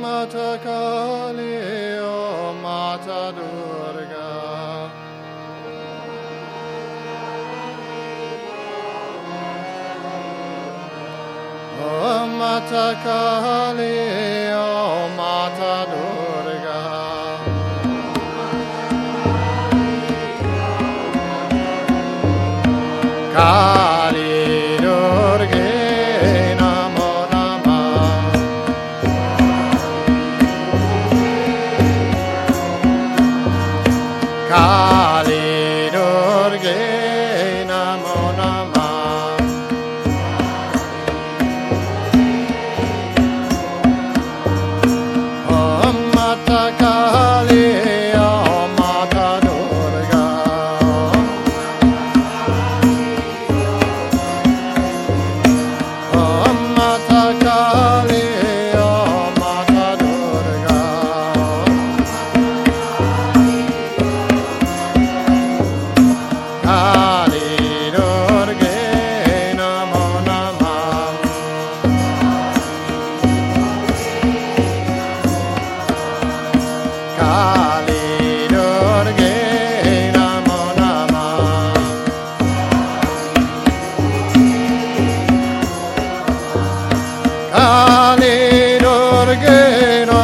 Mata Kali, Om Mata Durga. Oh, Om Mata Kali, Kali dorge namo nama. Kali dorge namo.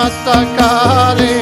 नमस्तकारे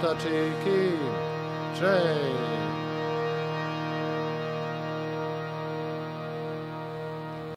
Parvati ki Jai.